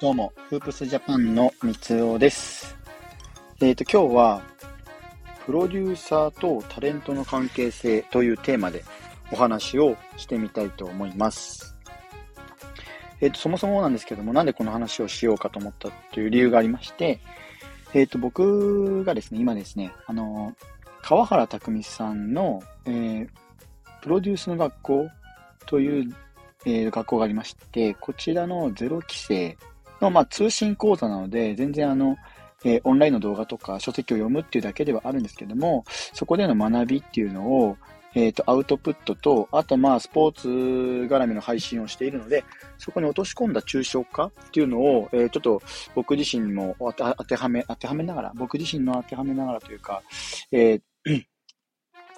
どうも、フープスジャパンの三尾です。えっ、ー、と、今日は、プロデューサーとタレントの関係性というテーマでお話をしてみたいと思います。えっ、ー、と、そもそもなんですけども、なんでこの話をしようかと思ったという理由がありまして、えっ、ー、と、僕がですね、今ですね、あの、川原拓さんの、えー、プロデュースの学校という、えー、学校がありまして、こちらのゼロ規制の、まあ、通信講座なので、全然あの、えー、オンラインの動画とか書籍を読むっていうだけではあるんですけども、そこでの学びっていうのを、えっ、ー、と、アウトプットと、あとまあ、スポーツ絡みの配信をしているので、そこに落とし込んだ抽象化っていうのを、えー、ちょっと僕自身も当てはめ、当てはめながら、僕自身の当てはめながらというか、えー、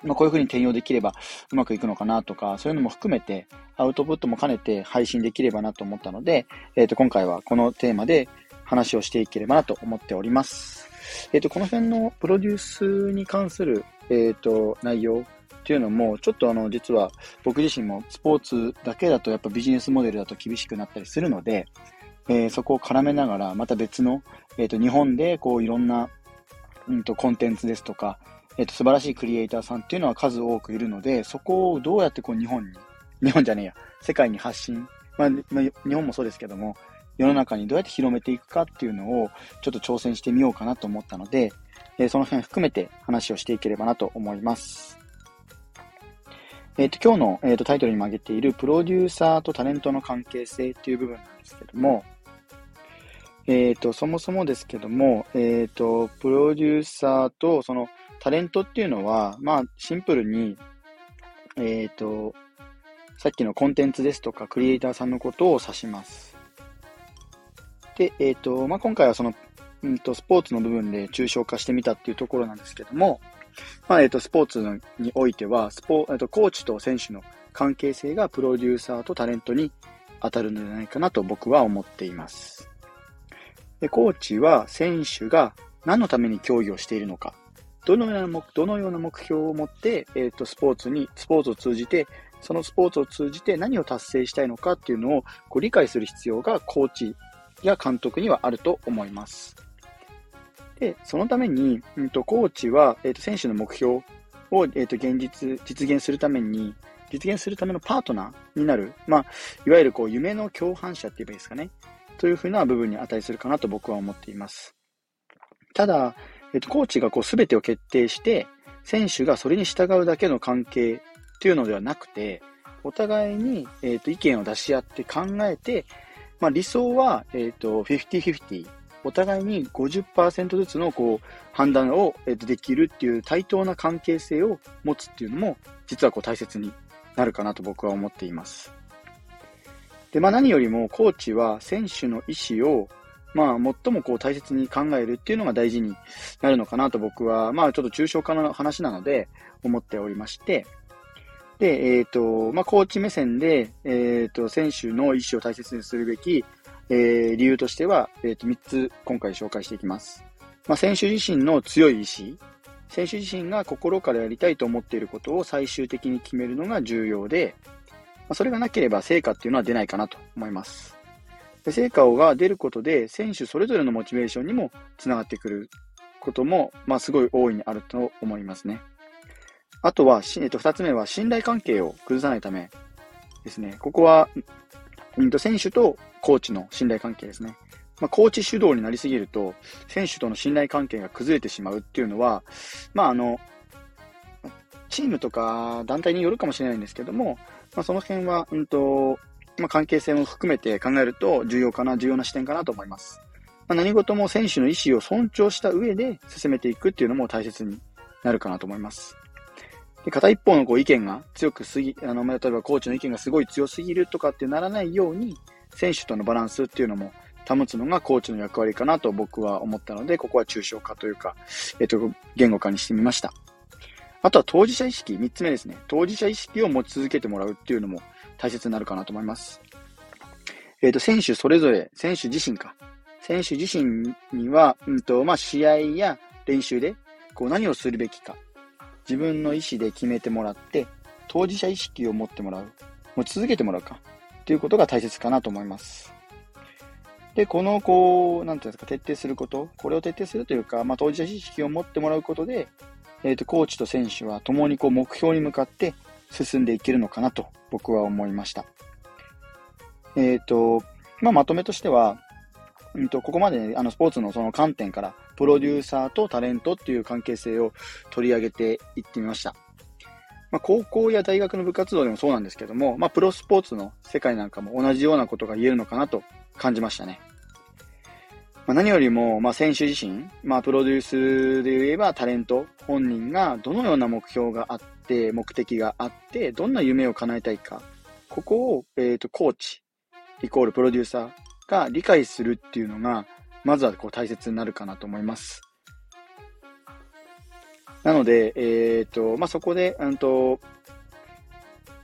まあ、こういうふうに転用できればうまくいくのかなとか、そういうのも含めて、アウトプットも兼ねて配信できればなと思ったので、えっ、ー、と、今回はこのテーマで話をしていければなと思っております。えっ、ー、と、この辺のプロデュースに関する、えっ、ー、と、内容っていうのも、ちょっとあの、実は僕自身もスポーツだけだとやっぱビジネスモデルだと厳しくなったりするので、えそこを絡めながら、また別の、えっ、と、日本でこういろんな、うんと、コンテンツですとか、えっ、と、素晴らしいクリエイターさんっていうのは数多くいるので、そこをどうやってこう日本に、日本じゃねえや、世界に発信、まあ、日本もそうですけども、世の中にどうやって広めていくかっていうのをちょっと挑戦してみようかなと思ったので、えー、その辺含めて話をしていければなと思います。えっ、ー、と、今日の、えーと、タイトルにも挙げているプロデューサーとタレントの関係性っていう部分なんですけども、えっ、ー、と、そもそもですけども、えっ、と、プロデューサーとそのタレントっていうのは、まあ、シンプルに、えっ、ー、と、さっきのコンテンツですとか、クリエイターさんのことを指します。で、えっ、ー、と、まあ、今回はその、うんと、スポーツの部分で抽象化してみたっていうところなんですけども、まあ、えっ、ー、と、スポーツにおいては、スポ、えっ、と、コーチと選手の関係性がプロデューサーとタレントに当たるのではないかなと僕は思っています。で、コーチは選手が何のために競技をしているのか、どのような目、どのような目標を持って、えっ、ー、と、スポーツに、スポーツを通じて、そのスポーツを通じて何を達成したいのかっていうのをこう理解する必要がコーチや監督にはあると思います。で、そのために、うんと、コーチは、え、ー、と、選手の目標を、えっ、ー、と、現実、実現するために、実現するためのパートナーになる、まあ、いわゆるこう、夢の共犯者って言えばいいですかね。というふうな部分に値するかなと僕は思っています。ただ、えっと、コーチがこう全てを決定して、選手がそれに従うだけの関係っていうのではなくて、お互いに、えっと、意見を出し合って考えて、まあ、理想は、えっと、50-50。お互いに50%ずつのこう判断を、えっと、できるっていう対等な関係性を持つっていうのも、実はこう大切になるかなと僕は思っています。で、まあ何よりもコーチは選手の意思をまあ、最もこう大切に考えるっていうのが大事になるのかなと僕は、まあちょっと抽象化の話なので思っておりまして、で、えっ、ー、と、まあコーチ目線で、えっ、ー、と、選手の意思を大切にするべき、えー、理由としては、えっ、と、3つ今回紹介していきます。まあ選手自身の強い意志、選手自身が心からやりたいと思っていることを最終的に決めるのが重要で、まあ、それがなければ成果っていうのは出ないかなと思います。成果が出ることで、選手それぞれのモチベーションにもつながってくることも、まあ、すごい大いにあると思いますね。あとは、えっと、二つ目は信頼関係を崩さないためですね。ここは、選手とコーチの信頼関係ですね。まあ、コーチ主導になりすぎると、選手との信頼関係が崩れてしまうっていうのは、まあ、あの、チームとか団体によるかもしれないんですけども、まあ、その辺は、うんと、まあ、関係性も含めて考えると重要かな、重要な視点かなと思います。まあ、何事も選手の意思を尊重した上で進めていくっていうのも大切になるかなと思います。で片一方のこう意見が強くすぎ、あの、例えばコーチの意見がすごい強すぎるとかってならないように、選手とのバランスっていうのも保つのがコーチの役割かなと僕は思ったので、ここは抽象化というか、えっと、言語化にしてみました。あとは当事者意識、三つ目ですね。当事者意識を持ち続けてもらうっていうのも大切になるかなと思います。えっ、ー、と、選手それぞれ、選手自身か。選手自身には、うんと、まあ、試合や練習で、こう何をするべきか。自分の意思で決めてもらって、当事者意識を持ってもらう。持ち続けてもらうか。ということが大切かなと思います。で、この、こう、なんていうんですか、徹底すること、これを徹底するというか、まあ、当事者知識を持ってもらうことで、えっ、ー、と、コーチと選手は共にこう、目標に向かって進んでいけるのかなと、僕は思いました。えっ、ー、と、まあ、まとめとしては、うんと、ここまで、ね、あの、スポーツのその観点から、プロデューサーとタレントっていう関係性を取り上げていってみました。まあ、高校や大学の部活動でもそうなんですけども、まあ、プロスポーツの世界なんかも同じようなことが言えるのかなと感じましたね。まあ、何よりも、まあ、選手自身、まあ、プロデュースで言えばタレント本人がどのような目標があって、目的があって、どんな夢を叶えたいか、ここを、えっ、ー、と、コーチ、イコールプロデューサーが理解するっていうのが、まずはこう大切になるかなと思います。なので、えっ、ー、と、まあ、そこで、うんと、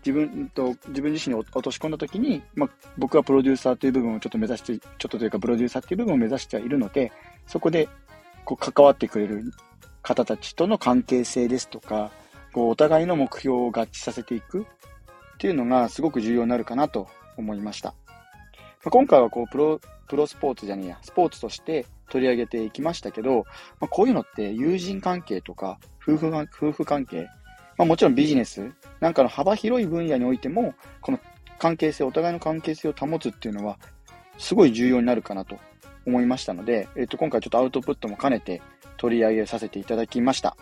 自分と、自分自身に落とし込んだときに、まあ、僕はプロデューサーという部分をちょっと目指して、ちょっとというかプロデューサーという部分を目指してはいるので、そこで、こう、関わってくれる方たちとの関係性ですとか、こう、お互いの目標を合致させていくっていうのがすごく重要になるかなと思いました。まあ、今回はこう、プロ、プロスポーツじゃねえや、スポーツとして取り上げていきましたけど、まあ、こういうのって友人関係とか夫婦夫婦関係、まあ、もちろんビジネスなんかの幅広い分野においても、この関係性、お互いの関係性を保つっていうのは、すごい重要になるかなと思いましたので、えっ、と、今回ちょっとアウトプットも兼ねて取り上げさせていただきました。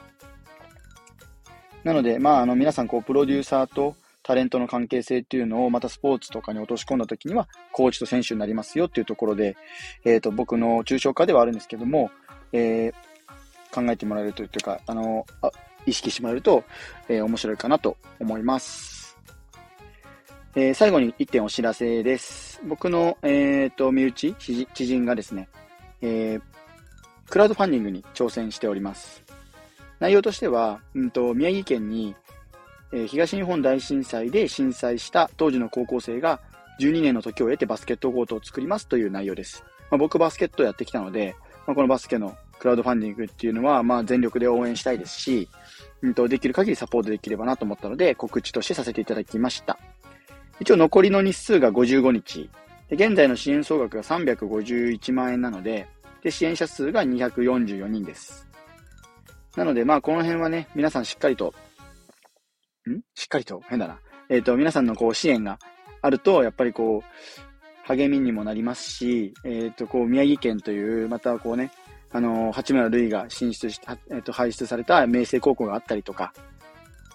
なので、まあ、あの、皆さん、こう、プロデューサーとタレントの関係性っていうのをまたスポーツとかに落とし込んだ時には、コーチと選手になりますよっていうところで、え、ー、と、僕の抽象化ではあるんですけども、えー、考えてもらえるというか、あの、あ意識してもらえると、えー、面白いかなと思います。えー、最後に1点お知らせです。僕の、え、ー、と、身内、知人がですね、えー、クラウドファンディングに挑戦しております。内容としては、うんと、宮城県にえ東日本大震災で震災した当時の高校生が12年の時を経てバスケットコートを作りますという内容です。まあ、僕バスケットをやってきたので、まあ、このバスケのクラウドファンディングっていうのは、まあ、全力で応援したいですし、うんと、できる限りサポートできればなと思ったので、告知としてさせていただきました。一応残りの日数が55日。現在の支援総額が351万円なので、で、支援者数が244人です。なので、まあ、この辺はね、皆さんしっかりとん？しっかりと、変だな。えっ、ー、と、皆さんのこう支援があると、やっぱりこう、励みにもなりますし、えっ、ー、と、こう、宮城県という、またこうね、あの、八村塁が進出して、えっ、ー、と、輩出された明星高校があったりとか、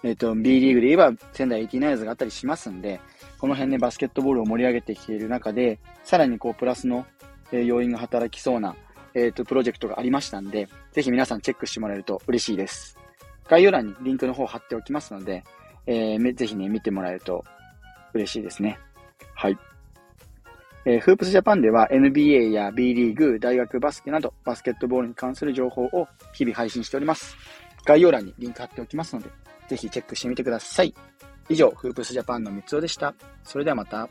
えっ、と、B リーグで言えば仙台ティナイズがあったりしますんで、この辺ね、バスケットボールを盛り上げてきている中で、さらにこう、プラスの、え要因が働きそうな、えっ、と、プロジェクトがありましたんで、ぜひ皆さんチェックしてもらえると嬉しいです。概要欄にリンクの方を貼っておきますので、えー、ぜひね、見てもらえると嬉しいですね。はい。えー、フープスジャパンでは NBA や B リーグ、大学バスケなどバスケットボールに関する情報を日々配信しております。概要欄にリンク貼っておきますので、ぜひチェックしてみてください。以上、フープスジャパンの三つおでした。それではまた。